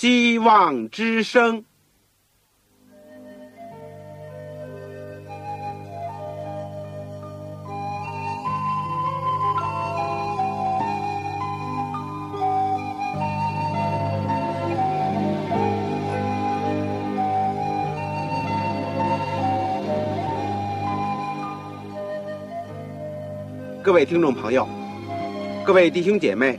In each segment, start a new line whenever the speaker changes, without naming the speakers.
希望之声。各位听众朋友，各位弟兄姐妹，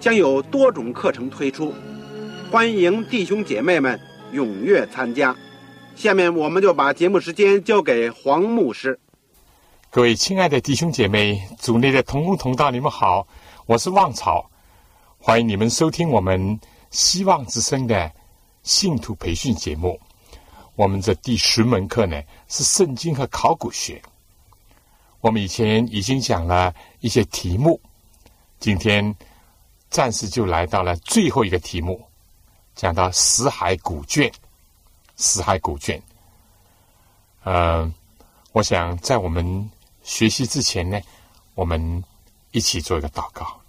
将有多种课程推出，欢迎弟兄姐妹们踊跃参加。下面我们就把节目时间交给黄牧师。
各位亲爱的弟兄姐妹、组内的同工同道，你们好，我是旺草，欢迎你们收听我们希望之声的信徒培训节目。我们这第十门课呢是圣经和考古学。我们以前已经讲了一些题目，今天暂时就来到了最后一个题目，讲到死海古卷。死海古卷，呃，我想在我们学习之前呢，我们一起做一个祷告。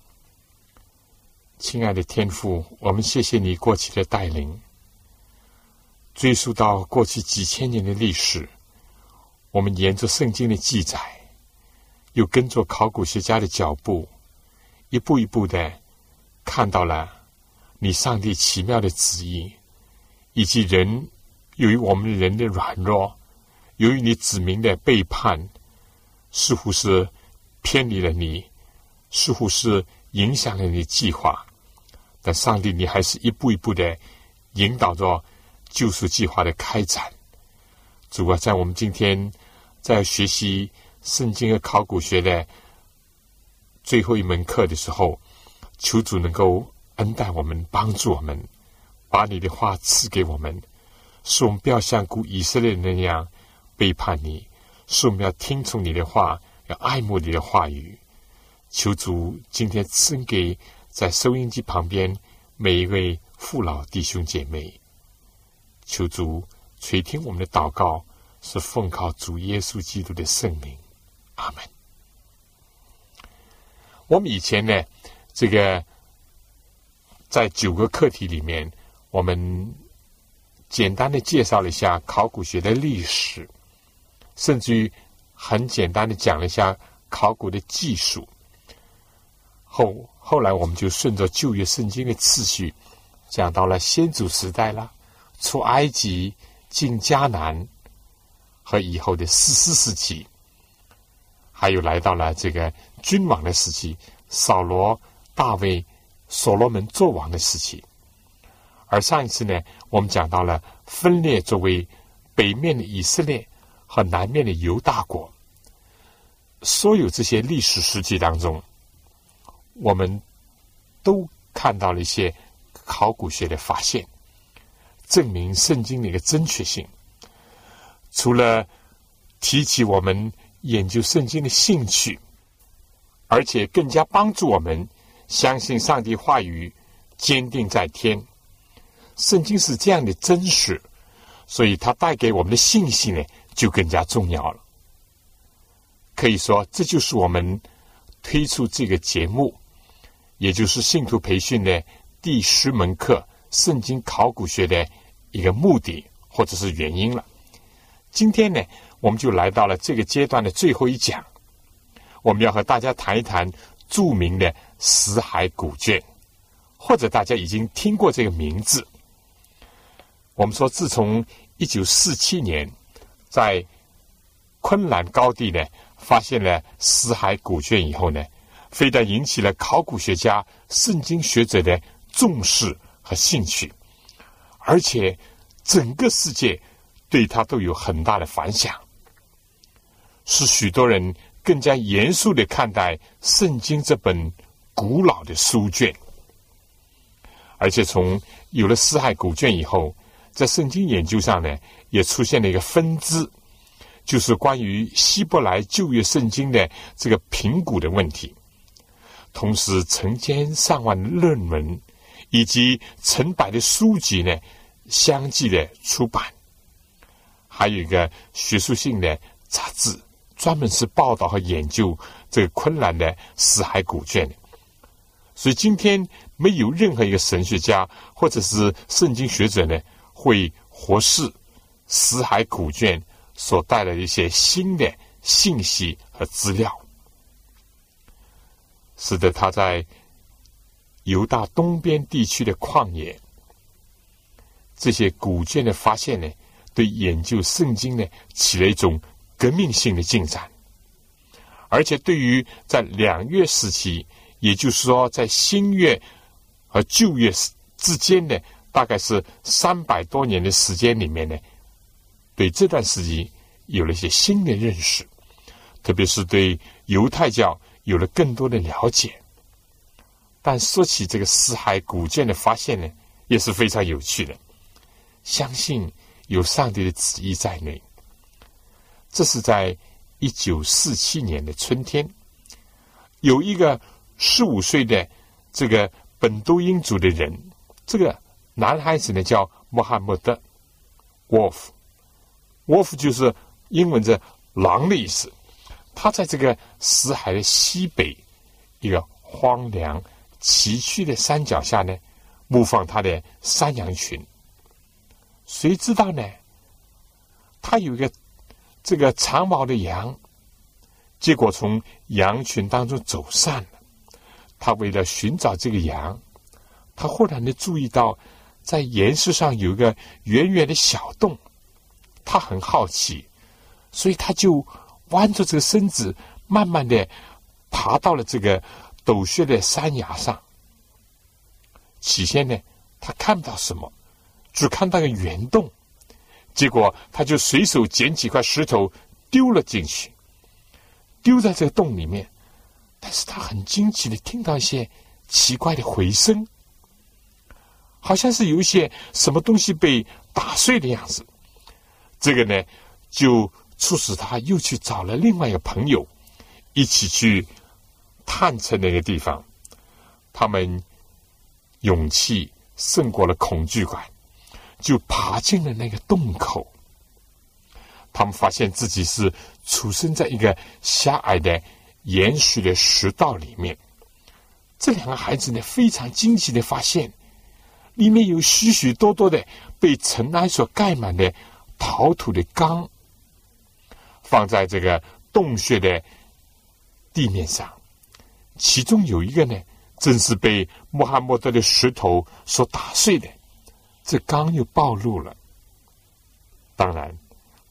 亲爱的天父，我们谢谢你过去的带领，追溯到过去几千年的历史，我们沿着圣经的记载。又跟着考古学家的脚步，一步一步的看到了你上帝奇妙的旨意，以及人由于我们人的软弱，由于你子民的背叛，似乎是偏离了你，似乎是影响了你计划，但上帝，你还是一步一步的引导着救赎计划的开展。主啊，在我们今天在学习。圣经和考古学的最后一门课的时候，求主能够恩待我们，帮助我们，把你的话赐给我们，使我们不要像古以色列人那样背叛你，使我们要听从你的话，要爱慕你的话语。求主今天赐给在收音机旁边每一位父老弟兄姐妹，求主垂听我们的祷告，是奉靠主耶稣基督的圣名。阿门。我们以前呢，这个在九个课题里面，我们简单的介绍了一下考古学的历史，甚至于很简单的讲了一下考古的技术。后后来，我们就顺着旧约圣经的次序，讲到了先祖时代了，出埃及、进迦南和以后的四世时期。还有来到了这个君王的时期，扫罗、大卫、所罗门作王的时期。而上一次呢，我们讲到了分裂作为北面的以色列和南面的犹大国。所有这些历史时期当中，我们都看到了一些考古学的发现，证明圣经的一个正确性。除了提起我们。研究圣经的兴趣，而且更加帮助我们相信上帝话语坚定在天。圣经是这样的真实，所以它带给我们的信息呢就更加重要了。可以说，这就是我们推出这个节目，也就是信徒培训的第十门课——圣经考古学的一个目的或者是原因了。今天呢？我们就来到了这个阶段的最后一讲，我们要和大家谈一谈著名的死海古卷，或者大家已经听过这个名字。我们说，自从一九四七年在昆兰高地呢发现了死海古卷以后呢，非但引起了考古学家、圣经学者的重视和兴趣，而且整个世界对他都有很大的反响。使许多人更加严肃的看待《圣经》这本古老的书卷，而且从有了四海古卷以后，在圣经研究上呢，也出现了一个分支，就是关于希伯来旧约圣经的这个评估的问题。同时，成千上万的论文以及成百的书籍呢，相继的出版。还有一个学术性的杂志，专门是报道和研究这个昆兰的死海古卷的。所以，今天没有任何一个神学家或者是圣经学者呢，会忽视死海古卷所带来的一些新的信息和资料，使得他在犹大东边地区的旷野，这些古卷的发现呢。对研究圣经呢，起了一种革命性的进展，而且对于在两月时期，也就是说在新月和旧月之间的大概是三百多年的时间里面呢，对这段时期有了一些新的认识，特别是对犹太教有了更多的了解。但说起这个死海古卷的发现呢，也是非常有趣的，相信。有上帝的旨意在内。这是在一九四七年的春天，有一个十五岁的这个本都因族的人，这个男孩子呢叫穆罕默德 （Wolf），Wolf 就是英文的“狼”的意思。他在这个死海的西北一个荒凉崎岖的山脚下呢，牧放他的山羊群。谁知道呢？他有一个这个长毛的羊，结果从羊群当中走散了。他为了寻找这个羊，他忽然的注意到，在岩石上有一个圆圆的小洞。他很好奇，所以他就弯着这个身子，慢慢的爬到了这个陡峭的山崖上。起先呢，他看不到什么。只看到个圆洞，结果他就随手捡几块石头丢了进去，丢在这个洞里面。但是他很惊奇的听到一些奇怪的回声，好像是有一些什么东西被打碎的样子。这个呢，就促使他又去找了另外一个朋友，一起去探测那个地方。他们勇气胜过了恐惧感。就爬进了那个洞口，他们发现自己是处身在一个狭隘的延续的石道里面。这两个孩子呢，非常惊奇的发现，里面有许许多多的被尘埃所盖满的陶土的缸，放在这个洞穴的地面上。其中有一个呢，正是被穆罕默德的石头所打碎的。这缸又暴露了。当然，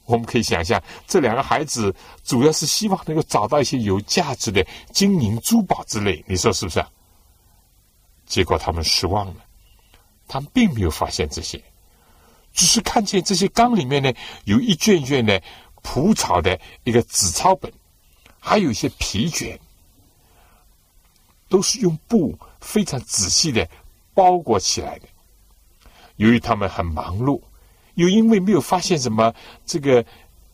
我们可以想象，这两个孩子主要是希望能够找到一些有价值的金银珠宝之类，你说是不是？结果他们失望了，他们并没有发现这些，只是看见这些缸里面呢，有一卷卷的蒲草的一个纸抄本，还有一些皮卷，都是用布非常仔细的包裹起来的。由于他们很忙碌，又因为没有发现什么这个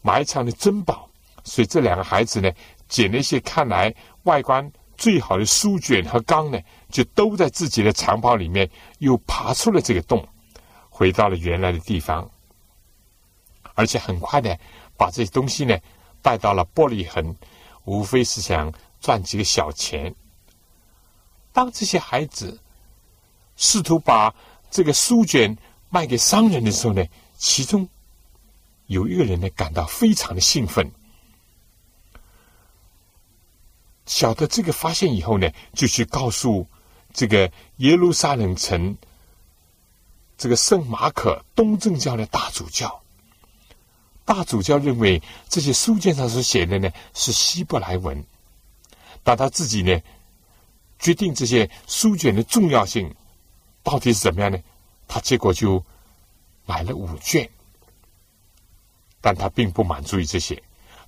埋藏的珍宝，所以这两个孩子呢，捡了一些看来外观最好的书卷和缸呢，就都在自己的长袍里面，又爬出了这个洞，回到了原来的地方，而且很快的把这些东西呢带到了玻璃痕，无非是想赚几个小钱。当这些孩子试图把这个书卷卖给商人的时候呢，其中有一个人呢感到非常的兴奋，晓得这个发现以后呢，就去告诉这个耶路撒冷城这个圣马可东正教的大主教。大主教认为这些书卷上所写的呢是希伯来文，但他自己呢决定这些书卷的重要性。到底是怎么样呢？他结果就买了五卷，但他并不满足于这些，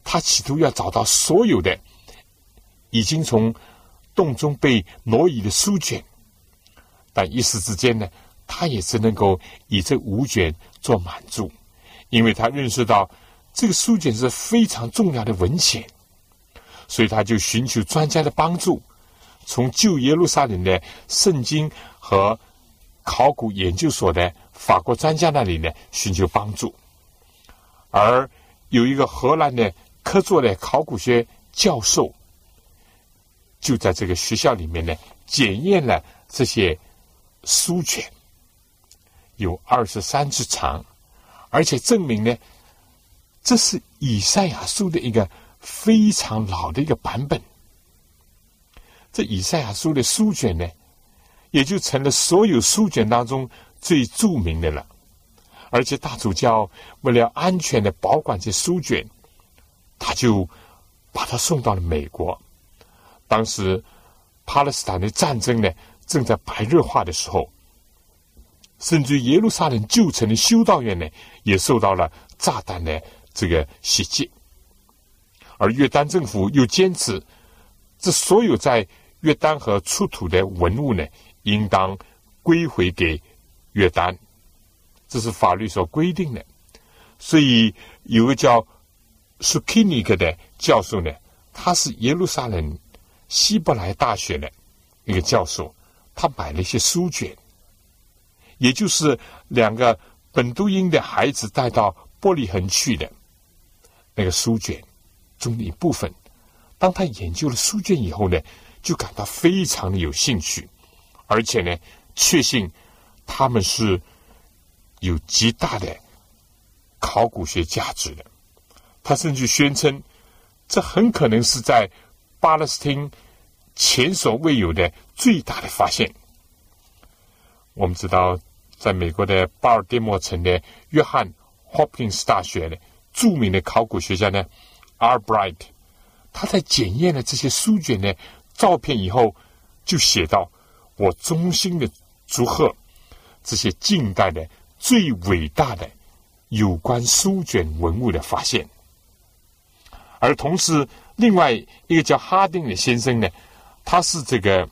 他企图要找到所有的已经从洞中被挪移的书卷，但一时之间呢，他也只能够以这五卷做满足，因为他认识到这个书卷是非常重要的文献，所以他就寻求专家的帮助，从旧耶路撒冷的圣经和考古研究所的法国专家那里呢寻求帮助，而有一个荷兰的科座的考古学教授，就在这个学校里面呢检验了这些。书卷有二十三字长，而且证明呢，这是以赛亚书的一个非常老的一个版本。这以赛亚书的书卷呢，也就成了所有书卷当中最著名的了。而且大主教为了安全的保管这书卷，他就把它送到了美国。当时巴勒斯坦的战争呢？正在白热化的时候，甚至耶路撒冷旧城的修道院呢，也受到了炸弹的这个袭击。而约旦政府又坚持，这所有在约旦河出土的文物呢，应当归回给约旦，这是法律所规定的。所以有个叫苏基尼克的教授呢，他是耶路撒冷希伯来大学的一个教授。他买了一些书卷，也就是两个本都因的孩子带到玻璃恒去的那个书卷中的一部分。当他研究了书卷以后呢，就感到非常的有兴趣，而且呢，确信他们是有极大的考古学价值的。他甚至宣称，这很可能是在巴勒斯坦。前所未有的最大的发现。我们知道，在美国的巴尔的摩城的约翰霍普金斯大学的著名的考古学家呢，Albright，他在检验了这些书卷的照片以后，就写道：“我衷心的祝贺这些近代的最伟大的有关书卷文物的发现。”而同时，另外一个叫哈丁的先生呢。他是这个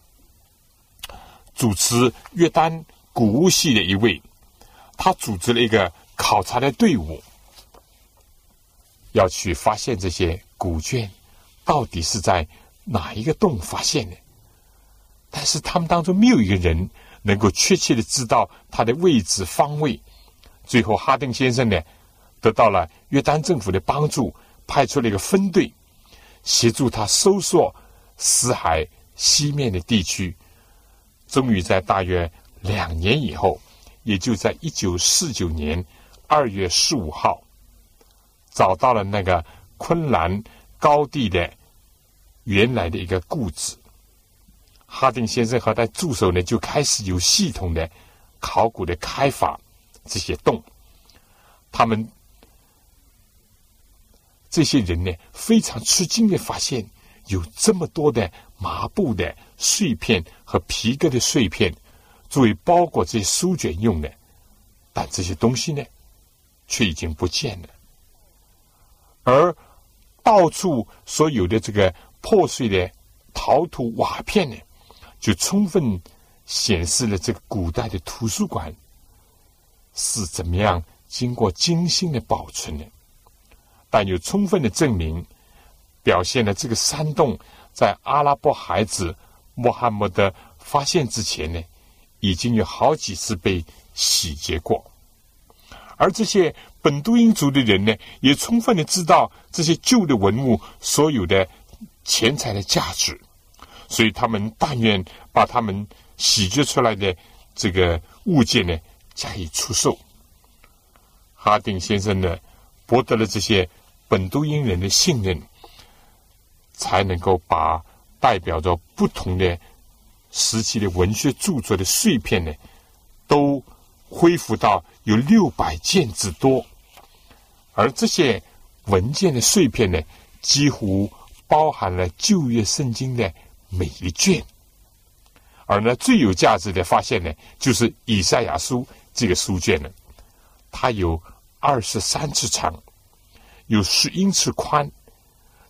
主持约丹古物系的一位，他组织了一个考察的队伍，要去发现这些古卷到底是在哪一个洞发现的。但是他们当中没有一个人能够确切的知道它的位置方位。最后，哈登先生呢得到了约丹政府的帮助，派出了一个分队协助他搜索死海。西面的地区，终于在大约两年以后，也就在一九四九年二月十五号，找到了那个昆兰高地的原来的一个故址。哈丁先生和他助手呢，就开始有系统的考古的开发这些洞。他们这些人呢，非常吃惊的发现，有这么多的。麻布的碎片和皮革的碎片，作为包裹这些书卷用的，但这些东西呢，却已经不见了。而到处所有的这个破碎的陶土瓦片呢，就充分显示了这个古代的图书馆是怎么样经过精心的保存的，但又充分的证明，表现了这个山洞。在阿拉伯孩子穆罕默德发现之前呢，已经有好几次被洗劫过，而这些本都因族的人呢，也充分的知道这些旧的文物所有的钱财的价值，所以他们但愿把他们洗劫出来的这个物件呢加以出售。哈丁先生呢，博得了这些本都因人的信任。才能够把代表着不同的时期的文学著作的碎片呢，都恢复到有六百件之多，而这些文件的碎片呢，几乎包含了旧约圣经的每一卷。而呢，最有价值的发现呢，就是以赛亚书这个书卷呢，它有二十三尺长，有十英尺宽。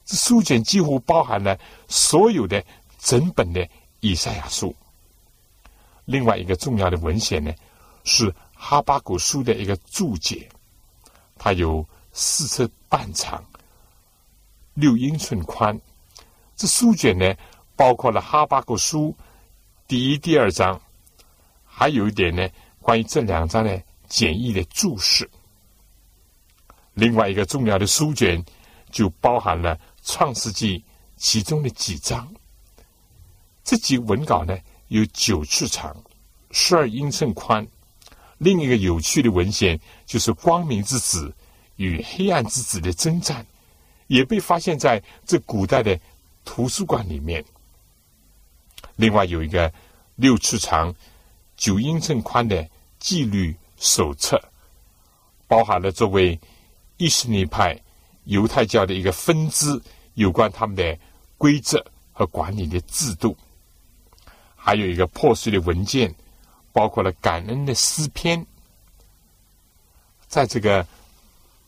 这书卷几乎包含了所有的整本的以赛亚书，另外一个重要的文献呢，是哈巴古书的一个注解，它有四尺半长，六英寸宽。这书卷呢，包括了哈巴古书第一、第二章，还有一点呢，关于这两章的简易的注释。另外一个重要的书卷就包含了创世纪其中的几章。这几文稿呢，有九尺长，十二英寸宽。另一个有趣的文献就是光明之子与黑暗之子的征战，也被发现在这古代的。图书馆里面，另外有一个六尺长、九英寸宽的纪律手册，包含了作为伊斯尼派犹太教的一个分支有关他们的规则和管理的制度。还有一个破碎的文件，包括了感恩的诗篇。在这个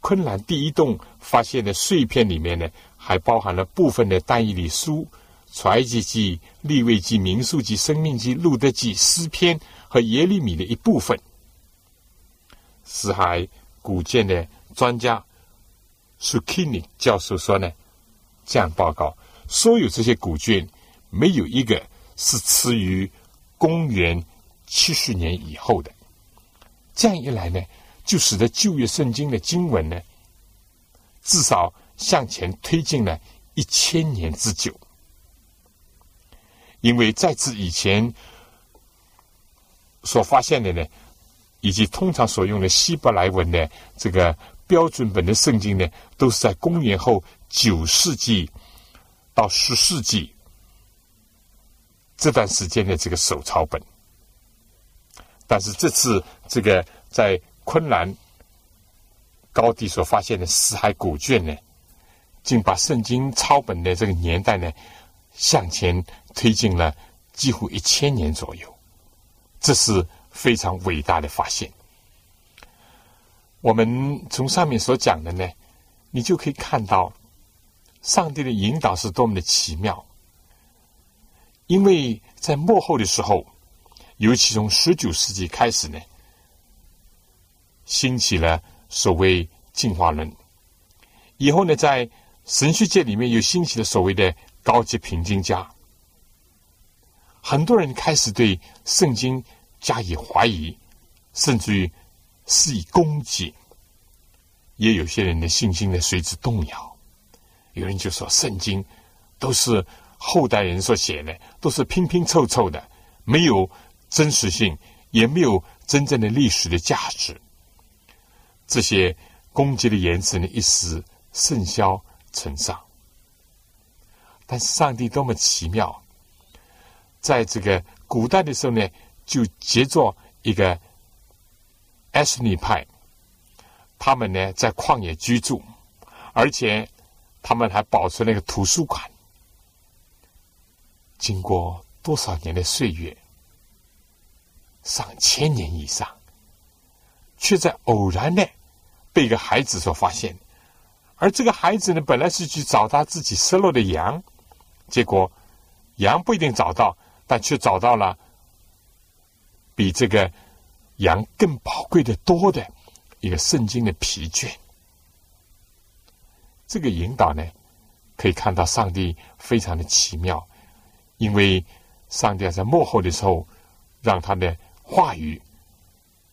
昆兰第一栋发现的碎片里面呢。还包含了部分的单义理书、传记记、立位记、民数记、生命记、路德记、诗篇和耶利米的一部分。死海古建的专家苏基尼教授说呢，这样报告：所有这些古卷没有一个是迟于公元七十年以后的。这样一来呢，就使得旧约圣经的经文呢，至少。向前推进了一千年之久，因为在此以前所发现的呢，以及通常所用的希伯来文的这个标准本的圣经呢，都是在公元后九世纪到十世纪这段时间的这个手抄本。但是这次这个在昆兰高地所发现的死海古卷呢？竟把圣经抄本的这个年代呢，向前推进了几乎一千年左右，这是非常伟大的发现。我们从上面所讲的呢，你就可以看到上帝的引导是多么的奇妙。因为在幕后的时候，尤其从十九世纪开始呢，兴起了所谓进化论，以后呢，在神学界里面又兴起了所谓的高级平均家，很多人开始对圣经加以怀疑，甚至于施以攻击，也有些人的信心呢随之动摇。有人就说圣经都是后代人所写的，都是拼拼凑凑的，没有真实性，也没有真正的历史的价值。这些攻击的言辞呢一时甚嚣。尘上，但是上帝多么奇妙！在这个古代的时候呢，就结作一个埃斯尼派，他们呢在旷野居住，而且他们还保存了一个图书馆。经过多少年的岁月，上千年以上，却在偶然的被一个孩子所发现。而这个孩子呢，本来是去找他自己失落的羊，结果羊不一定找到，但却找到了比这个羊更宝贵的多的一个圣经的疲倦。这个引导呢，可以看到上帝非常的奇妙，因为上帝在幕后的时候，让他的话语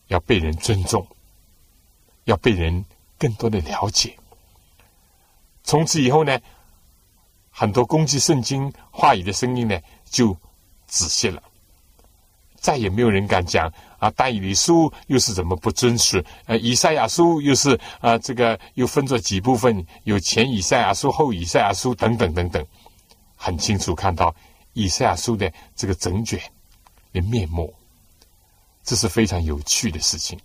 要被人尊重，要被人更多的了解。从此以后呢，很多攻击圣经话语的声音呢就仔细了，再也没有人敢讲啊，但以理书又是怎么不真实？呃，以赛亚书又是啊，这个又分作几部分，有前以赛亚书、后以赛亚书等等等等，很清楚看到以赛亚书的这个整卷的面目，这是非常有趣的事情。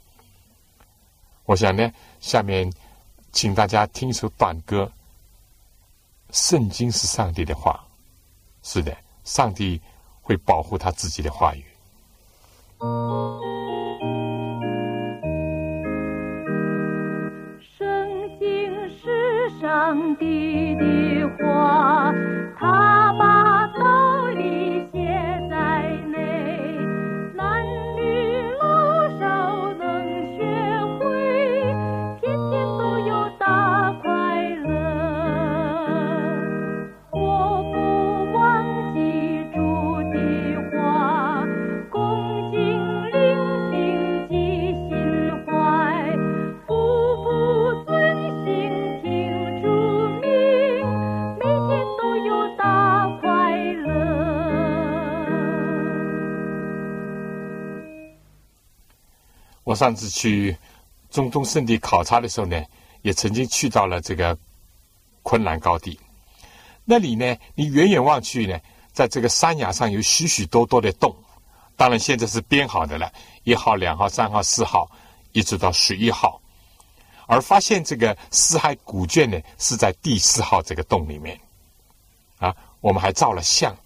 我想呢，下面请大家听一首短歌。圣经是上帝的话，是的，上帝会保护他自己的话语。
圣经是上帝的话，他
上次去中东圣地考察的时候呢，也曾经去到了这个昆兰高地。那里呢，你远远望去呢，在这个山崖上有许许多多的洞。当然，现在是编好的了，一号、两号、三号、四号，一直到十一号。而发现这个四海古卷呢，是在第四号这个洞里面。啊，我们还照了相。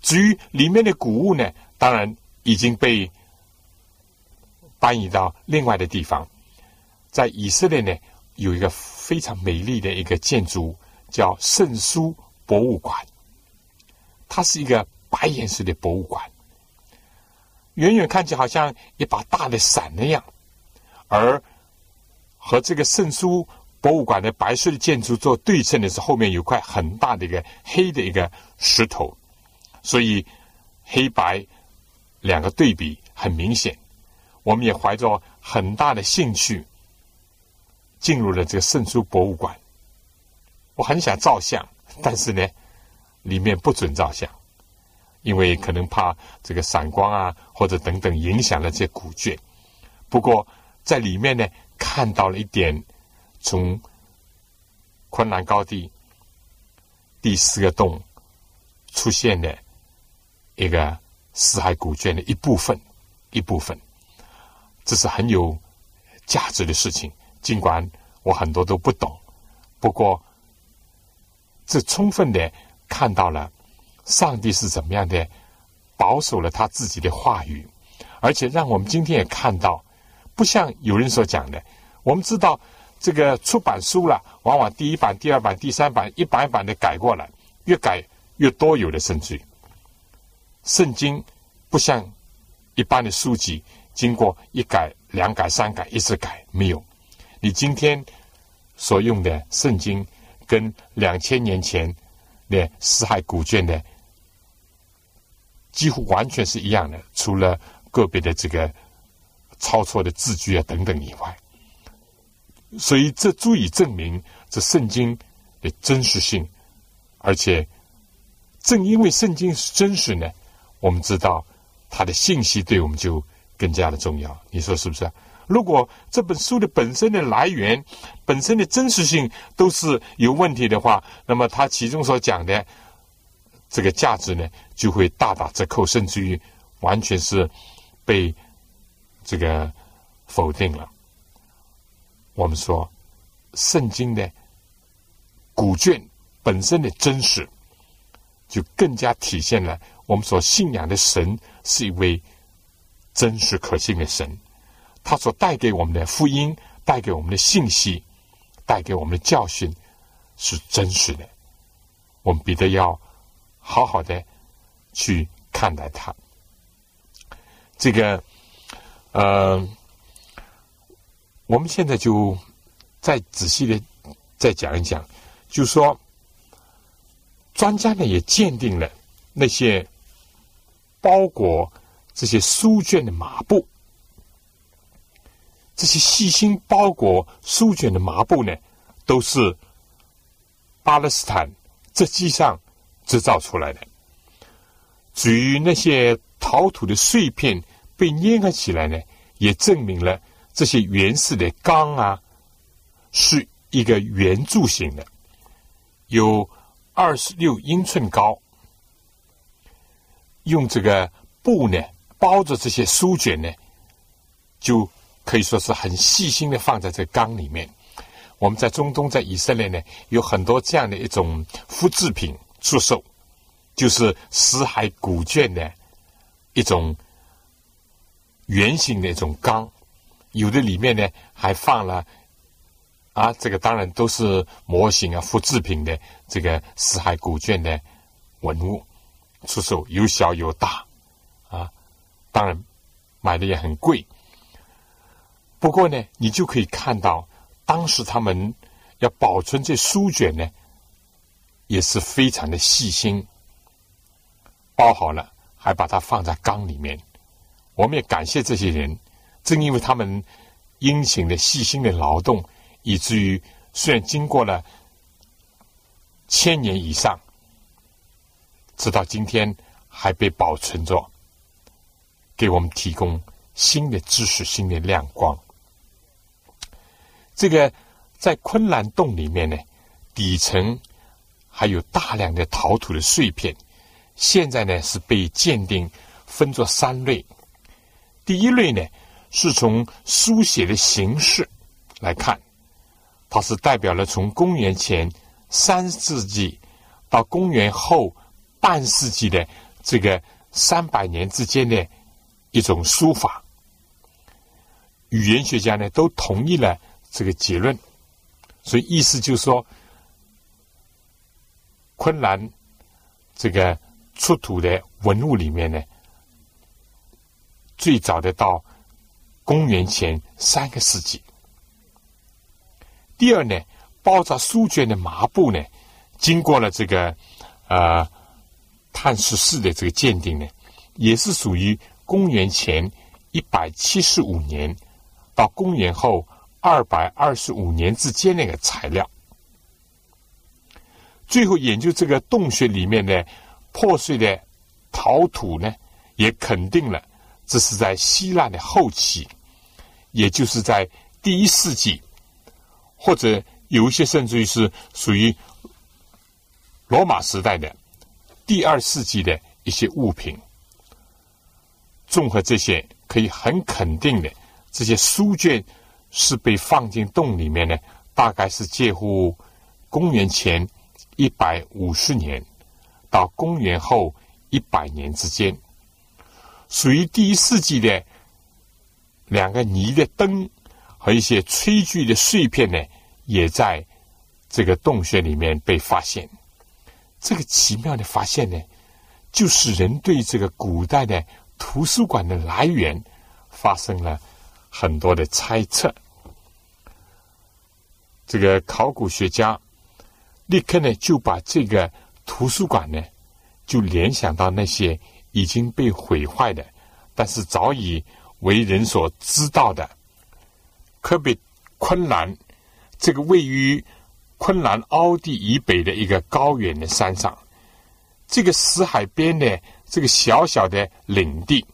至于里面的古物呢，当然已经被。搬移到另外的地方，在以色列呢，有一个非常美丽的一个建筑，叫圣书博物馆。它是一个白颜色的博物馆，远远看起好像一把大的伞那样，而和这个圣书博物馆的白色的建筑做对称的是，后面有块很大的一个黑的一个石头，所以黑白两个对比很明显。我们也怀着很大的兴趣进入了这个圣书博物馆。我很想照相，但是呢，里面不准照相，因为可能怕这个闪光啊或者等等影响了这古卷。不过在里面呢，看到了一点从昆兰高地第四个洞出现的一个死海古卷的一部分，一部分。这是很有价值的事情，尽管我很多都不懂，不过这充分的看到了上帝是怎么样的保守了他自己的话语，而且让我们今天也看到，不像有人所讲的，我们知道这个出版书了，往往第一版、第二版、第三版一版一版的改过来，越改越多，有的甚至圣经不像一般的书籍。经过一改、两改、三改，一直改没有。你今天所用的圣经，跟两千年前的四海古卷的几乎完全是一样的，除了个别的这个抄错的字句啊等等以外。所以这足以证明这圣经的真实性，而且正因为圣经是真实呢，我们知道它的信息对我们就。更加的重要，你说是不是？如果这本书的本身的来源、本身的真实性都是有问题的话，那么它其中所讲的这个价值呢，就会大打折扣，甚至于完全是被这个否定了。我们说，圣经的古卷本身的真实，就更加体现了我们所信仰的神是一位。真实可信的神，他所带给我们的福音、带给我们的信息、带给我们的教训是真实的。我们彼得要好好的去看待它。这个，呃，我们现在就再仔细的再讲一讲，就说，专家呢也鉴定了那些包裹。这些书卷的麻布，这些细心包裹书卷的麻布呢，都是巴勒斯坦织机上制造出来的。至于那些陶土的碎片被粘合起来呢，也证明了这些原始的钢啊，是一个圆柱形的，有二十六英寸高，用这个布呢。包着这些书卷呢，就可以说是很细心的放在这缸里面。我们在中东，在以色列呢，有很多这样的一种复制品出售，就是死海古卷的一种圆形的一种缸，有的里面呢还放了啊，这个当然都是模型啊、复制品的这个死海古卷的文物出售，有小有大。当然，买的也很贵。不过呢，你就可以看到，当时他们要保存这书卷呢，也是非常的细心，包好了，还把它放在缸里面。我们也感谢这些人，正因为他们殷勤的、细心的劳动，以至于虽然经过了千年以上，直到今天还被保存着。给我们提供新的知识、新的亮光。这个在昆兰洞里面呢，底层还有大量的陶土的碎片。现在呢是被鉴定分作三类。第一类呢是从书写的形式来看，它是代表了从公元前三世纪到公元后半世纪的这个三百年之间的一种书法。语言学家呢都同意了。这个结论，所以意思就是说，昆兰这个出土的文物里面呢，最早的到公元前三个世纪。第二呢，包扎书卷的麻布呢，经过了这个呃碳十四的这个鉴定呢，也是属于公元前一百七十五年到公元后。二百二十五年之间那个材料，最后研究这个洞穴里面的破碎的陶土呢，也肯定了这是在希腊的后期，也就是在第一世纪，或者有一些甚至于是属于罗马时代的第二世纪的一些物品。综合这些，可以很肯定的，这些书卷。是被放进洞里面呢，大概是介乎公元前一百五十年到公元后一百年之间，属于第一世纪的两个泥的灯和一些炊具的碎片呢，也在这个洞穴里面被发现。这个奇妙的发现呢，就是人对这个古代的图书馆的来源发生了很多的猜测。这个考古学家立刻呢就把这个图书馆呢就联想到那些已经被毁坏的，但是早已为人所知道的科比昆兰这个位于昆兰凹地以北的一个高原的山上，这个死海边的这个小小的领地，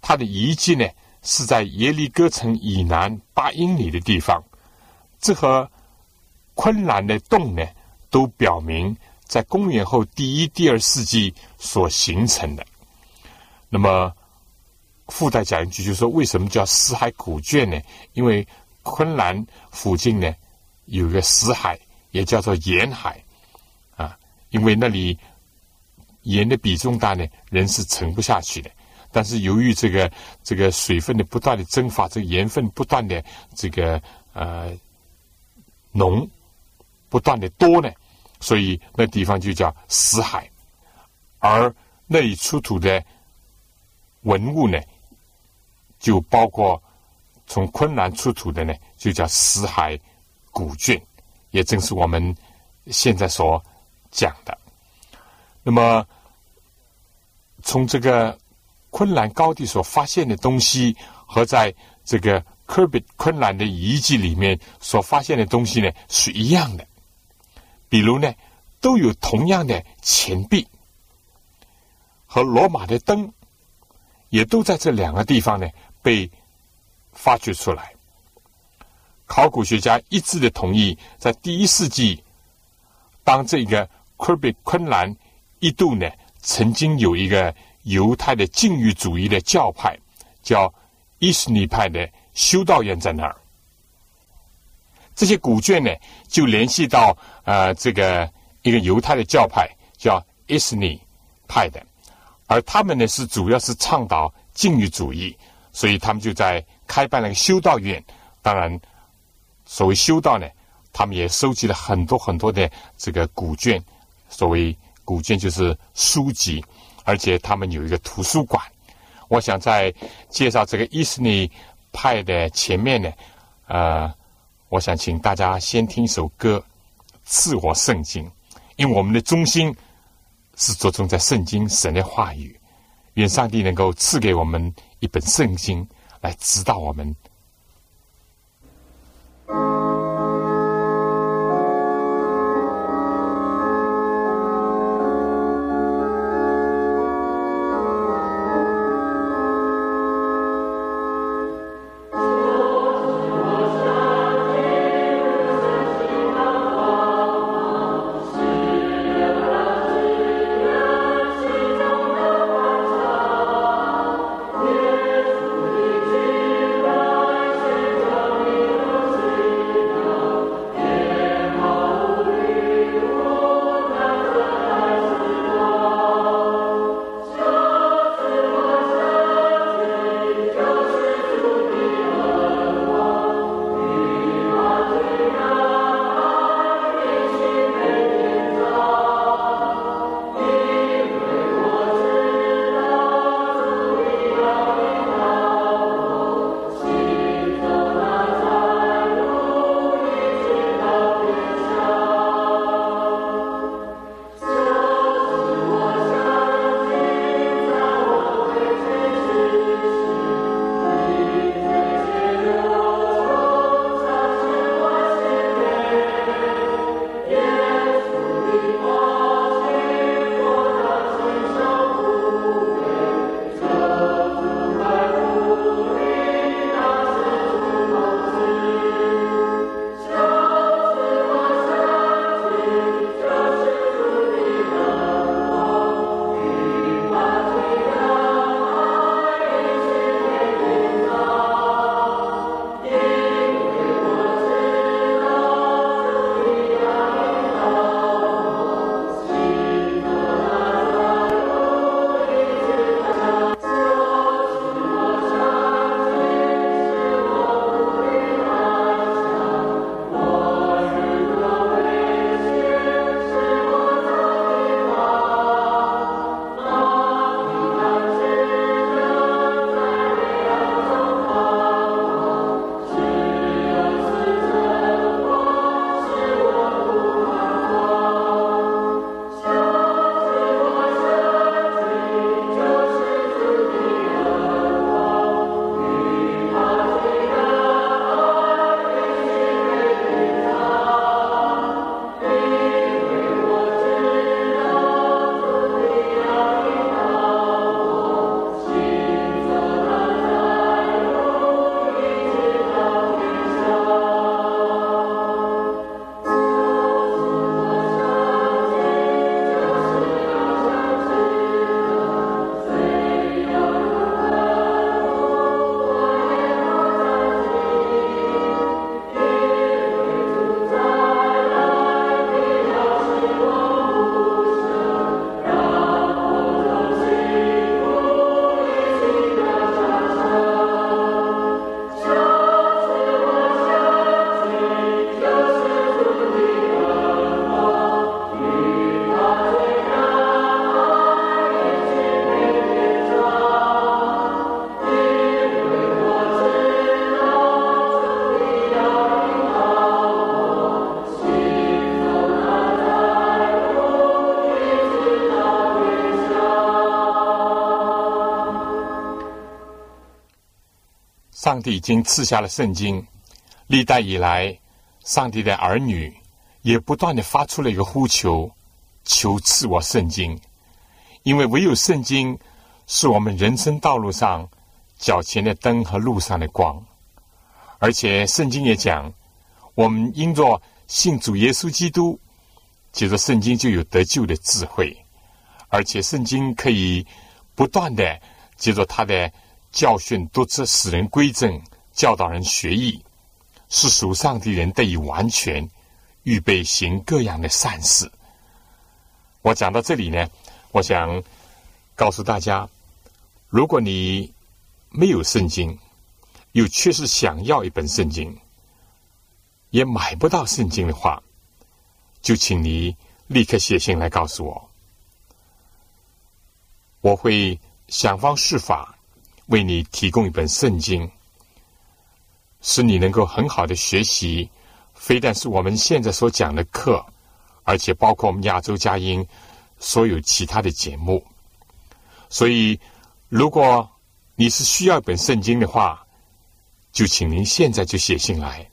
它的遗迹呢是在耶利哥城以南八英里的地方。这和昆兰的洞呢，都表明在公元后第一、第二世纪所形成的。那么附带讲一句，就是说，为什么叫死海古卷呢？因为昆兰附近呢有个死海，也叫做盐海啊。因为那里盐的比重大呢，人是沉不下去的。但是由于这个这个水分的不断的蒸发，这个盐分不断的这个呃。浓不断的多呢，所以那地方就叫死海，而那里出土的文物呢，就包括从昆南出土的呢，就叫死海古卷，也正是我们现在所讲的。那么从这个昆兰高地所发现的东西和在这个。科比昆兰的遗迹里面所发现的东西呢是一样的，比如呢都有同样的钱币和罗马的灯，也都在这两个地方呢被发掘出来。考古学家一致的同意，在第一世纪，当这个科比昆兰一度呢曾经有一个犹太的禁欲主义的教派，叫伊斯尼派的。修道院在那儿，这些古卷呢，就联系到呃这个一个犹太的教派叫伊斯尼派的，而他们呢是主要是倡导禁欲主义，所以他们就在开办了个修道院。当然，所谓修道呢，他们也收集了很多很多的这个古卷，所谓古卷就是书籍，而且他们有一个图书馆。我想在介绍这个伊斯尼。派的前面呢，呃，我想请大家先听一首歌，《赐我圣经》，因为我们的中心是着重在圣经神的话语，愿上帝能够赐给我们一本圣经来指导我们。已经赐下了圣经，历代以来，上帝的儿女也不断的发出了一个呼求：求赐我圣经，因为唯有圣经是我们人生道路上脚前的灯和路上的光。而且圣经也讲，我们因着信主耶稣基督，接着圣经就有得救的智慧，而且圣经可以不断的接着他的。教训多次使人归正，教导人学艺，是属上帝人得以完全，预备行各样的善事。我讲到这里呢，我想告诉大家，如果你没有圣经，又确实想要一本圣经，也买不到圣经的话，就请你立刻写信来告诉我，我会想方设法。为你提供一本圣经，使你能够很好的学习，非但是我们现在所讲的课，而且包括我们亚洲佳音所有其他的节目。所以，如果你是需要一本圣经的话，就请您现在就写信来，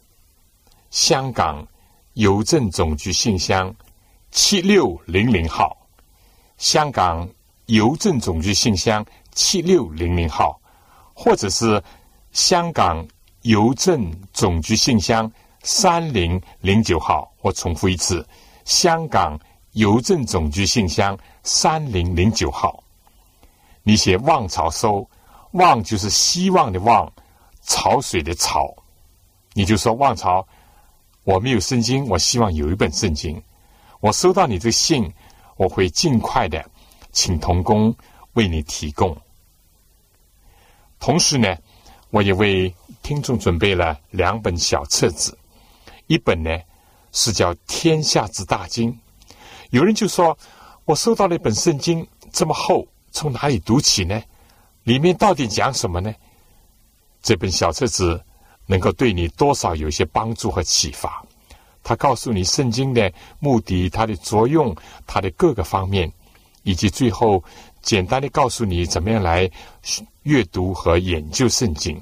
香港邮政总局信箱七六零零号，香港邮政总局信箱七六零零号。或者是香港邮政总局信箱三零零九号，我重复一次：香港邮政总局信箱三零零九号。你写“望潮收”，“望”就是希望的“望”，“潮水”的“潮”。你就说：“望潮，我没有圣经，我希望有一本圣经。我收到你这信，我会尽快的请童工为你提供。”同时呢，我也为听众准备了两本小册子，一本呢是叫《天下之大经》。有人就说：“我收到了一本圣经，这么厚，从哪里读起呢？里面到底讲什么呢？”这本小册子能够对你多少有些帮助和启发。他告诉你圣经的目的、它的作用、它的各个方面，以及最后。简单的告诉你怎么样来阅读和研究圣经。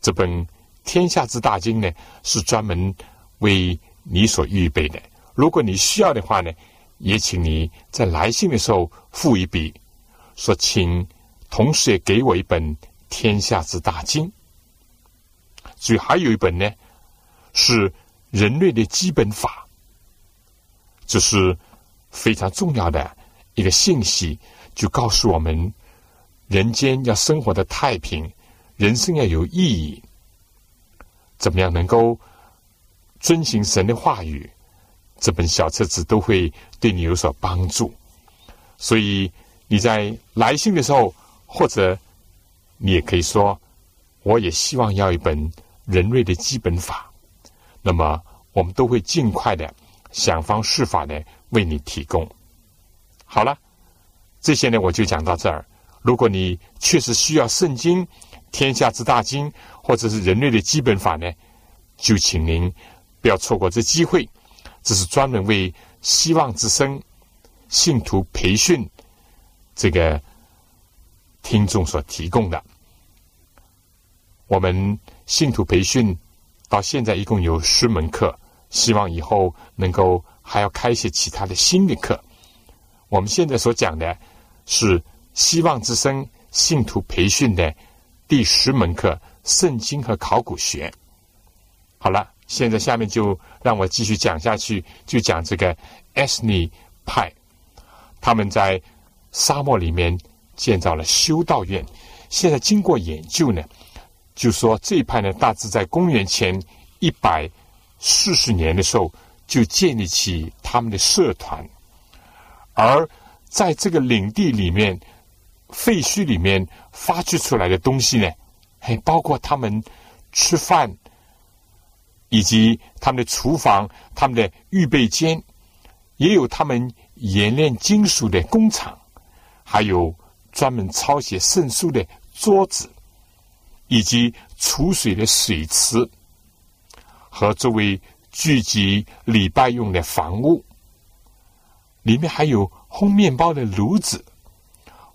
这本《天下之大经》呢，是专门为你所预备的。如果你需要的话呢，也请你在来信的时候付一笔，说请同时也给我一本《天下之大经》。所以还有一本呢，是人类的基本法，这是非常重要的一个信息。就告诉我们，人间要生活的太平，人生要有意义，怎么样能够遵循神的话语？这本小册子都会对你有所帮助。所以你在来信的时候，或者你也可以说，我也希望要一本人类的基本法。那么我们都会尽快的想方设法的为你提供。好了。这些呢，我就讲到这儿。如果你确实需要圣经、天下之大经，或者是人类的基本法呢，就请您不要错过这机会。这是专门为希望之声信徒培训这个听众所提供的。我们信徒培训到现在一共有十门课，希望以后能够还要开一些其他的新的课。我们现在所讲的。是希望之声信徒培训的第十门课《圣经和考古学》。好了，现在下面就让我继续讲下去，就讲这个 s 尼派，他们在沙漠里面建造了修道院。现在经过研究呢，就说这一派呢，大致在公元前一百四十年的时候就建立起他们的社团，而。在这个领地里面，废墟里面发掘出来的东西呢，还包括他们吃饭，以及他们的厨房、他们的预备间，也有他们冶炼金属的工厂，还有专门抄写圣书的桌子，以及储水的水池，和作为聚集礼拜用的房屋，里面还有。烘面包的炉子，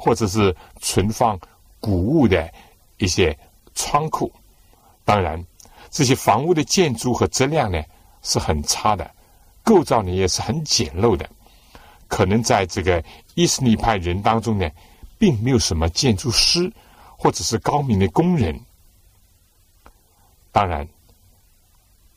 或者是存放谷物的一些仓库，当然，这些房屋的建筑和质量呢是很差的，构造呢也是很简陋的。可能在这个伊斯尼派人当中呢，并没有什么建筑师或者是高明的工人。当然，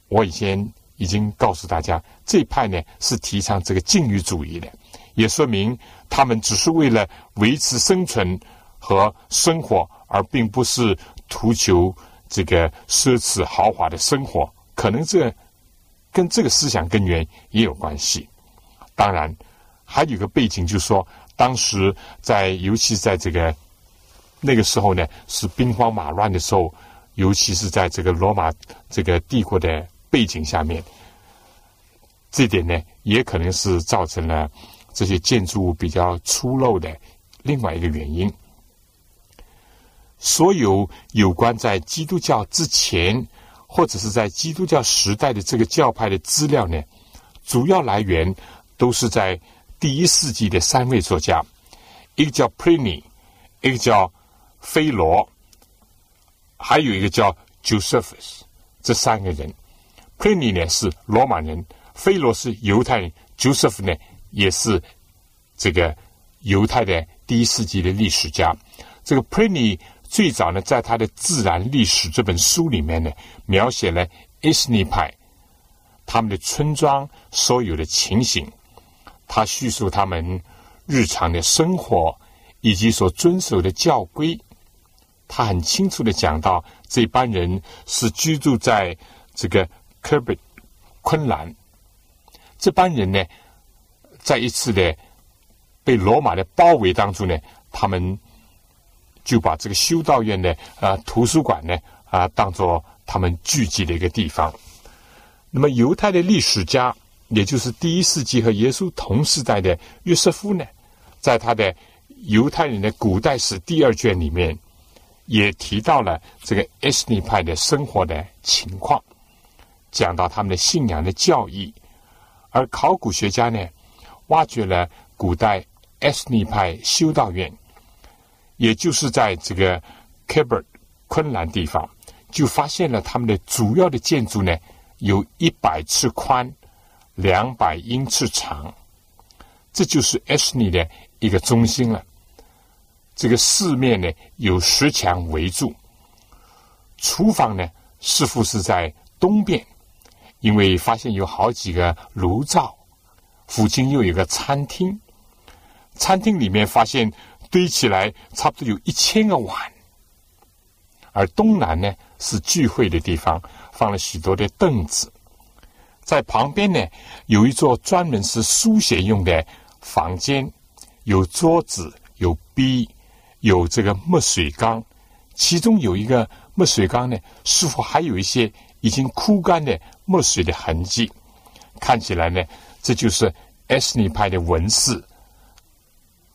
我以前已经告诉大家，这一派呢是提倡这个禁欲主义的，也说明他们只是为了维持生存和生活，而并不是图求这个奢侈豪华的生活。可能这跟这个思想根源也有关系。当然。还有个背景，就是说，当时在，尤其在这个那个时候呢，是兵荒马乱的时候，尤其是在这个罗马这个帝国的背景下面，这点呢，也可能是造成了这些建筑物比较粗陋的另外一个原因。所有有关在基督教之前或者是在基督教时代的这个教派的资料呢，主要来源都是在。第一世纪的三位作家，一个叫 Pliny，一个叫菲罗，还有一个叫 Josephus。这三个人，Pliny 呢是罗马人，菲罗是犹太人，Joseph 呢也是这个犹太的第一世纪的历史家。这个 Pliny 最早呢，在他的《自然历史》这本书里面呢，描写了 e s n i 派他们的村庄所有的情形。他叙述他们日常的生活以及所遵守的教规，他很清楚的讲到，这班人是居住在这个科贝昆兰。这班人呢，在一次的被罗马的包围当中呢，他们就把这个修道院的啊图书馆呢啊当做他们聚集的一个地方。那么犹太的历史家。也就是第一世纪和耶稣同时代的约瑟夫呢，在他的犹太人的古代史第二卷里面，也提到了这个 S 尼派的生活的情况，讲到他们的信仰的教义。而考古学家呢，挖掘了古代 S 尼派修道院，也就是在这个 k b e r 昆兰地方，就发现了他们的主要的建筑呢，有一百尺宽。两百英尺长，这就是 S 尼的一个中心了。这个四面呢有石墙围住，厨房呢似乎是在东边，因为发现有好几个炉灶，附近又有个餐厅，餐厅里面发现堆起来差不多有一千个碗，而东南呢是聚会的地方，放了许多的凳子。在旁边呢，有一座专门是书写用的房间，有桌子，有笔，有这个墨水缸。其中有一个墨水缸呢，似乎还有一些已经枯干的墨水的痕迹。看起来呢，这就是 S 尼派的文士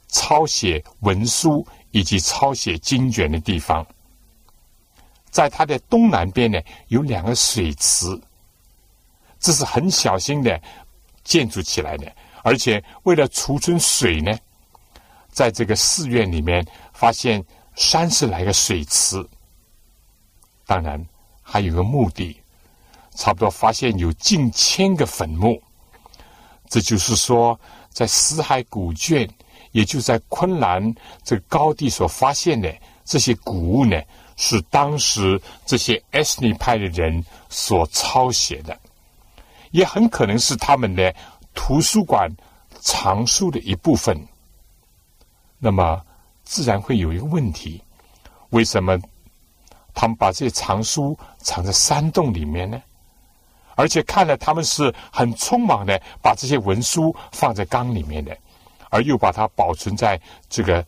抄写文书以及抄写经卷的地方。在它的东南边呢，有两个水池。这是很小心的建筑起来的，而且为了储存水呢，在这个寺院里面发现三十来个水池。当然还有个墓地，差不多发现有近千个坟墓。这就是说，在死海古卷，也就在昆兰这个高地所发现的这些古物呢，是当时这些 S 尼派的人所抄写的。也很可能是他们的图书馆藏书的一部分。那么，自然会有一个问题：为什么他们把这些藏书藏在山洞里面呢？而且看了他们是很匆忙的把这些文书放在缸里面的，而又把它保存在这个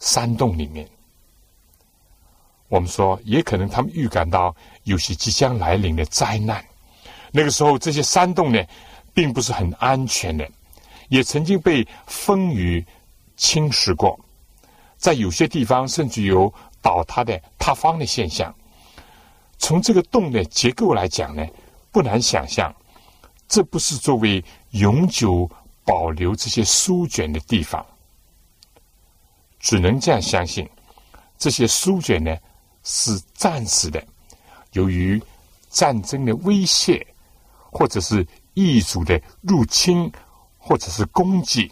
山洞里面。我们说，也可能他们预感到有些即将来临的灾难。那个时候，这些山洞呢，并不是很安全的，也曾经被风雨侵蚀过，在有些地方甚至有倒塌的塌方的现象。从这个洞的结构来讲呢，不难想象，这不是作为永久保留这些书卷的地方，只能这样相信，这些书卷呢是暂时的，由于战争的威胁，或者是异族的入侵，或者是攻击，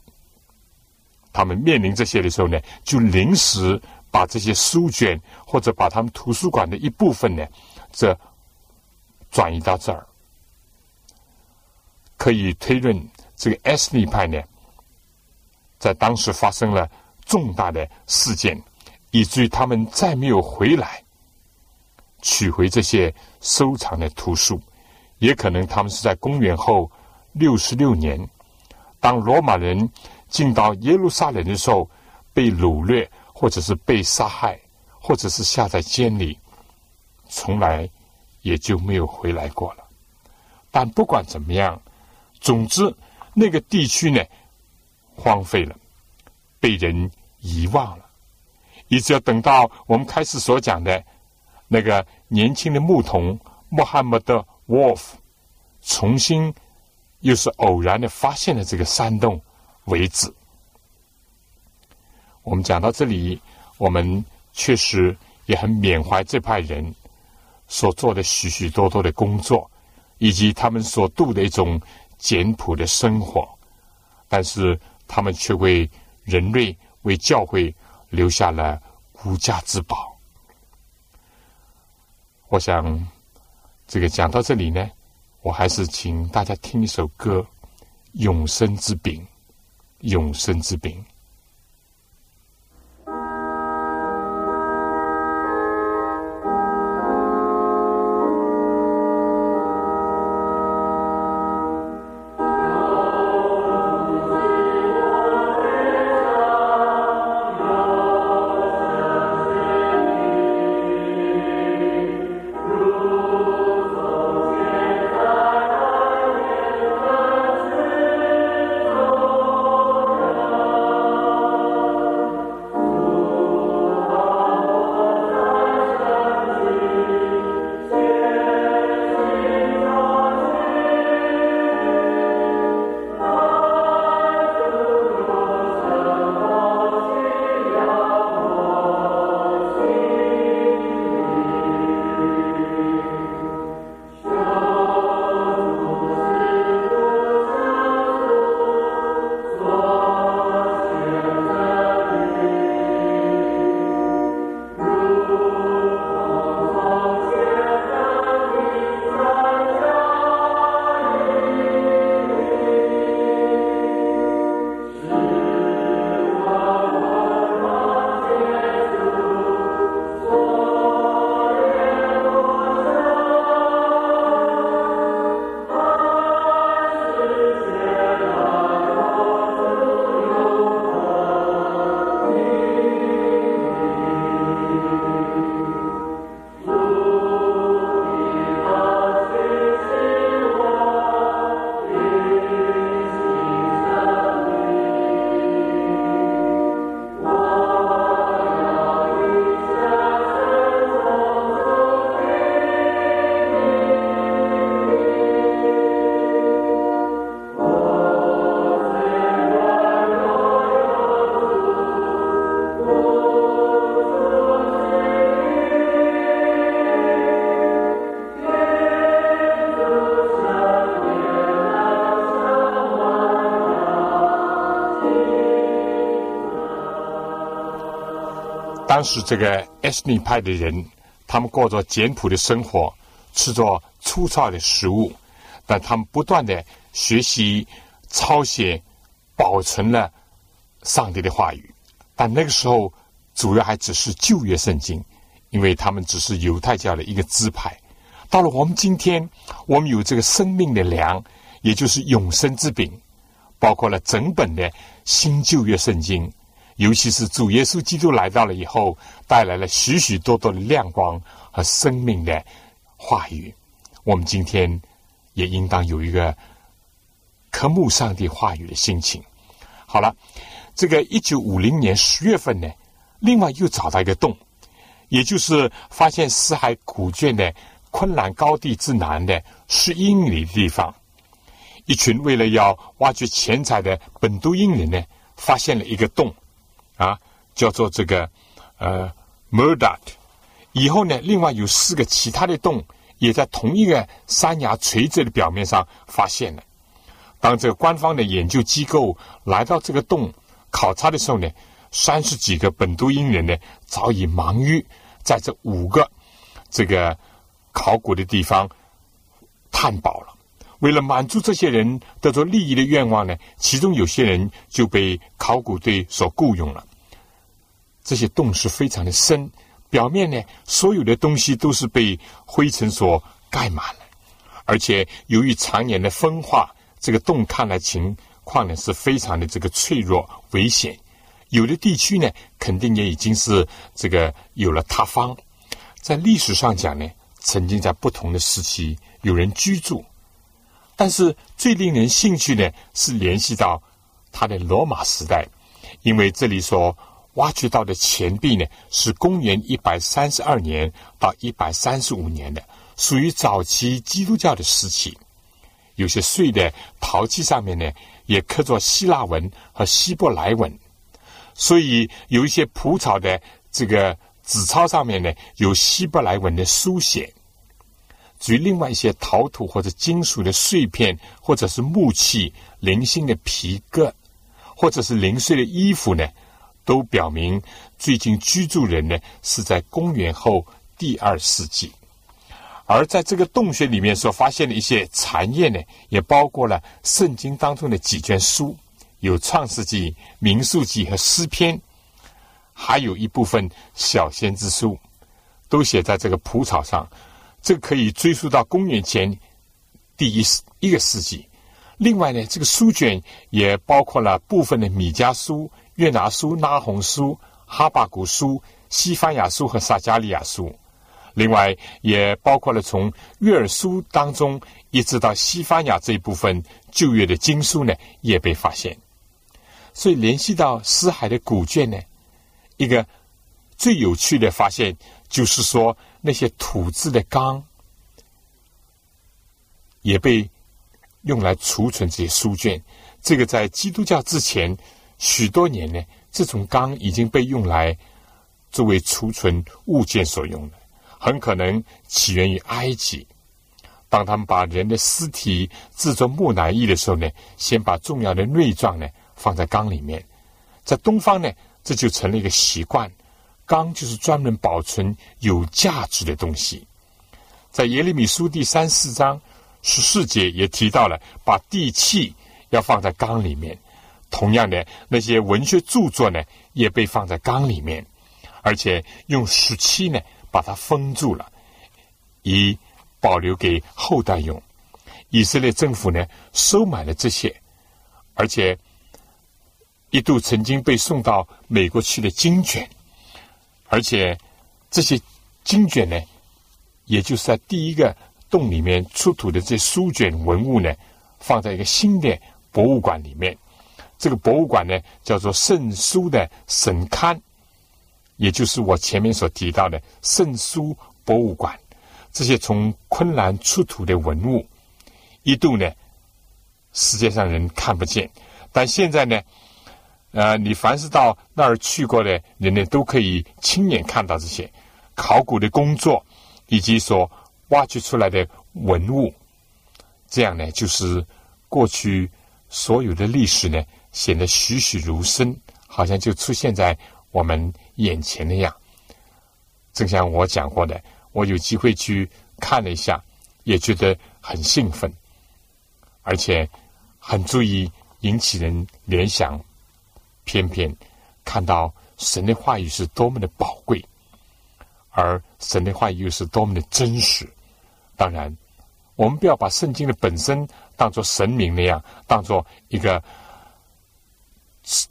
他们面临这些的时候呢，就临时把这些书卷或者把他们图书馆的一部分呢，这转移到这儿。可以推论，这个 S 利派呢，在当时发生了重大的事件，以至于他们再没有回来取回这些收藏的图书。也可能他们是在公元后六十六年，当罗马人进到耶路撒冷的时候，被掳掠，或者是被杀害，或者是下在监里，从来也就没有回来过了。但不管怎么样。总之，那个地区呢，荒废了，被人遗忘了，一直要等到我们开始所讲的那个年轻的牧童穆罕默德·沃夫重新又是偶然的发现了这个山洞为止。我们讲到这里，我们确实也很缅怀这派人所做的许许多多的工作，以及他们所度的一种。简朴的生活，但是他们却为人类、为教会留下了无价之宝。我想，这个讲到这里呢，我还是请大家听一首歌，《永生之饼》，永生之饼。当时这个 S 尼派的人，他们过着简朴的生活，吃着粗糙的食物，但他们不断的学习、抄写、保存了上帝的话语。但那个时候，主要还只是旧约圣经，因为他们只是犹太教的一个支派。到了我们今天，我们有这个生命的粮，也就是永生之饼，包括了整本的新旧约圣经。尤其是主耶稣基督来到了以后，带来了许许多多的亮光和生命的话语。我们今天也应当有一个渴慕上帝话语的心情。好了，这个一九五零年十月份呢，另外又找到一个洞，也就是发现死海古卷的昆兰高地之南的十英里的地方，一群为了要挖掘钱财的本都因人呢，发现了一个洞。啊，叫做这个呃 Murdat，以后呢，另外有四个其他的洞，也在同一个山崖垂直的表面上发现了。当这个官方的研究机构来到这个洞考察的时候呢，三十几个本都因人呢，早已忙于在这五个这个考古的地方探宝了。为了满足这些人得着利益的愿望呢，其中有些人就被考古队所雇佣了。这些洞是非常的深，表面呢，所有的东西都是被灰尘所盖满了，而且由于常年的风化，这个洞看来情况呢是非常的这个脆弱危险。有的地区呢，肯定也已经是这个有了塌方。在历史上讲呢，曾经在不同的时期有人居住。但是最令人兴趣的是联系到他的罗马时代，因为这里所挖掘到的钱币呢是公元一百三十二年到一百三十五年的，属于早期基督教的时期。有些碎的陶器上面呢也刻着希腊文和希伯来文，所以有一些蒲草的这个纸钞上面呢有希伯来文的书写。至于另外一些陶土或者金属的碎片，或者是木器、零星的皮革，或者是零碎的衣服呢，都表明最近居住人呢是在公元后第二世纪。而在这个洞穴里面所发现的一些残页呢，也包括了圣经当中的几卷书，有创世纪、民数记和诗篇，还有一部分小先知书，都写在这个蒲草上。这可以追溯到公元前第一一个世纪。另外呢，这个书卷也包括了部分的米迦书、约拿书、拉红书、哈巴谷书、西班牙书和撒加利亚书。另外，也包括了从约尔书当中一直到西班牙这一部分旧约的经书呢，也被发现。所以，联系到死海的古卷呢，一个最有趣的发现就是说。那些土制的缸也被用来储存这些书卷。这个在基督教之前许多年呢，这种缸已经被用来作为储存物件所用的，很可能起源于埃及。当他们把人的尸体制作木乃伊的时候呢，先把重要的内脏呢放在缸里面。在东方呢，这就成了一个习惯。缸就是专门保存有价值的东西，在耶利米书第三四章十四节也提到了，把地契要放在缸里面。同样的，那些文学著作呢，也被放在缸里面，而且用石漆呢把它封住了，以保留给后代用。以色列政府呢收买了这些，而且一度曾经被送到美国去的经卷。而且这些经卷呢，也就是在第一个洞里面出土的这书卷文物呢，放在一个新的博物馆里面。这个博物馆呢，叫做圣书的省刊，也就是我前面所提到的圣书博物馆。这些从昆兰出土的文物，一度呢，世界上人看不见，但现在呢。呃，你凡是到那儿去过的人呢，都可以亲眼看到这些考古的工作，以及所挖掘出来的文物。这样呢，就是过去所有的历史呢，显得栩栩如生，好像就出现在我们眼前那样。正像我讲过的，我有机会去看了一下，也觉得很兴奋，而且很注意引起人联想。偏偏看到神的话语是多么的宝贵，而神的话语又是多么的真实。当然，我们不要把圣经的本身当做神明那样，当做一个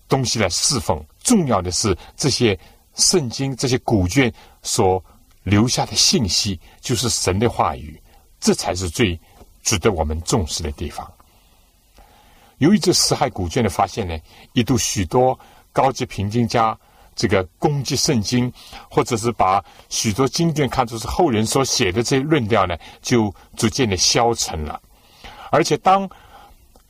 东西来侍奉。重要的是这些圣经、这些古卷所留下的信息，就是神的话语，这才是最值得我们重视的地方。由于这死海古卷的发现呢，一度许多高级评经家这个攻击圣经，或者是把许多经卷看作是后人所写的这些论调呢，就逐渐的消沉了。而且当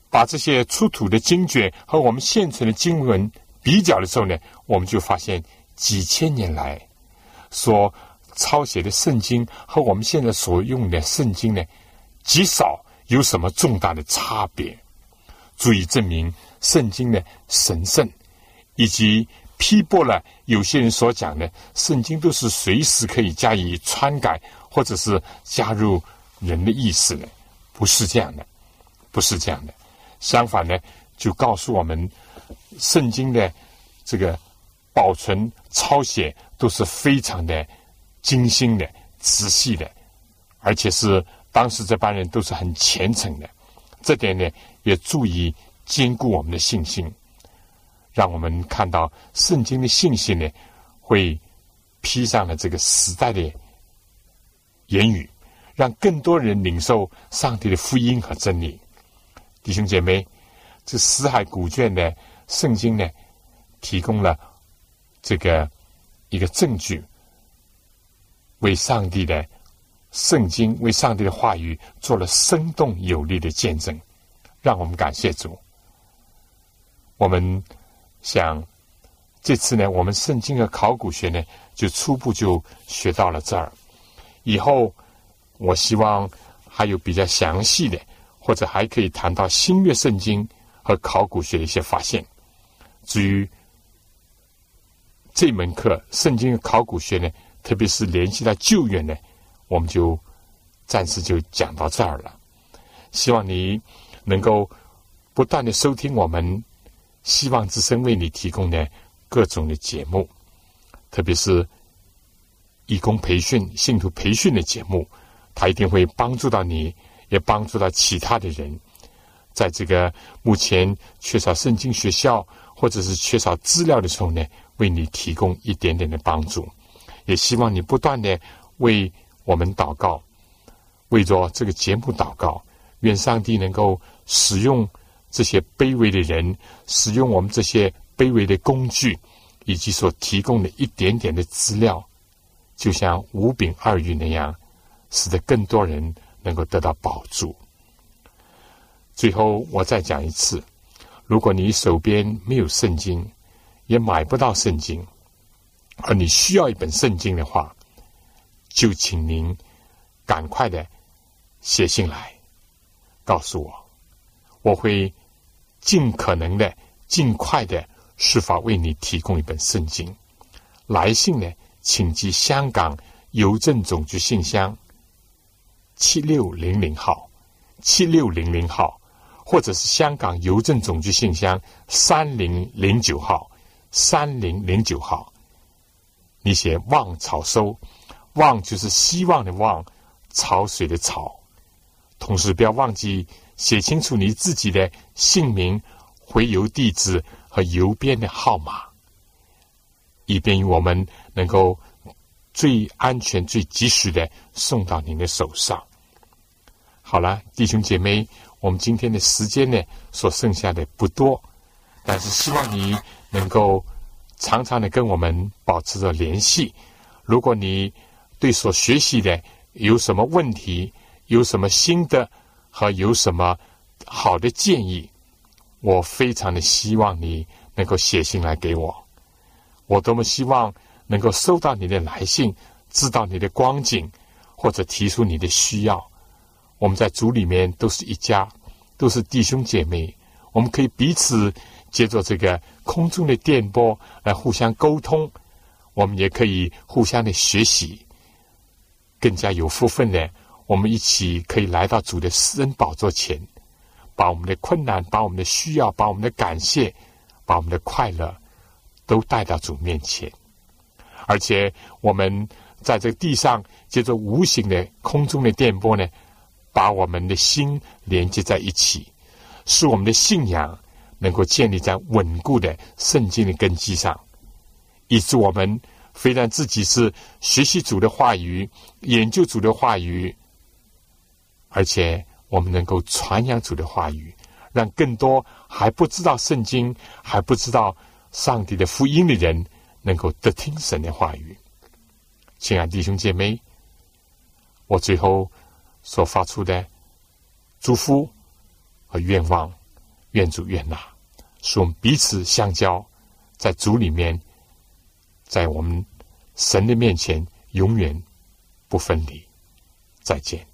把这些出土的经卷和我们现存的经文比较的时候呢，我们就发现几千年来所抄写的圣经和我们现在所用的圣经呢，极少有什么重大的差别，足以证明圣经的神圣，以及批驳了有些人所讲的圣经都是随时可以加以篡改，或者是加入人的意思呢？不是这样的，不是这样的。相反呢，就告诉我们，圣经的这个保存抄写都是非常的精心的、仔细的，而且是当时这帮人都是很虔诚的。这点呢，也足以坚固我们的信心，让我们看到圣经的信息呢，会披上了这个时代的言语，让更多人领受上帝的福音和真理。弟兄姐妹，这死海古卷的圣经呢，提供了这个一个证据，为上帝的圣经、为上帝的话语做了生动有力的见证，让我们感谢主。我们想这次呢，我们圣经的考古学呢，就初步就学到了这儿。以后我希望还有比较详细的。或者还可以谈到新约圣经和考古学的一些发现。至于这门课圣经考古学呢，特别是联系到旧约呢，我们就暂时就讲到这儿了。希望你能够不断的收听我们希望之声为你提供的各种的节目，特别是义工培训、信徒培训的节目，它一定会帮助到你。也帮助到其他的人，在这个目前缺少圣经学校或者是缺少资料的时候呢，为你提供一点点的帮助。也希望你不断的为我们祷告，为着这个节目祷告，愿上帝能够使用这些卑微的人，使用我们这些卑微的工具，以及所提供的一点点的资料，就像五饼二鱼那样，使得更多人。能够得到保住。最后，我再讲一次：如果你手边没有圣经，也买不到圣经，而你需要一本圣经的话，就请您赶快的写信来告诉我，我会尽可能的、尽快的设法为你提供一本圣经。来信呢，请寄香港邮政总局信箱。七六零零号，七六零零号，或者是香港邮政总局信箱三零零九号，三零零九号。你写“望草收”，“望”就是希望的“望”，潮水的“潮”。同时，不要忘记写清楚你自己的姓名、回邮地址和邮编的号码，以便于我们能够最安全、最及时的送到您的手上。好了，弟兄姐妹，我们今天的时间呢，所剩下的不多，但是希望你能够常常的跟我们保持着联系。如果你对所学习的有什么问题，有什么心得和有什么好的建议，我非常的希望你能够写信来给我。我多么希望能够收到你的来信，知道你的光景，或者提出你的需要。我们在组里面都是一家，都是弟兄姐妹。我们可以彼此借着这个空中的电波来互相沟通，我们也可以互相的学习，更加有福分的。我们一起可以来到主的私人宝座前，把我们的困难、把我们的需要、把我们的感谢、把我们的快乐都带到主面前。而且我们在这个地上借着无形的空中的电波呢。把我们的心连接在一起，使我们的信仰能够建立在稳固的圣经的根基上，以致我们非但自己是学习主的话语、研究主的话语，而且我们能够传扬主的话语，让更多还不知道圣经、还不知道上帝的福音的人能够得听神的话语。亲爱的弟兄姐妹，我最后。所发出的祝福和愿望，愿主愿纳，使我们彼此相交，在主里面，在我们神的面前永远不分离。再见。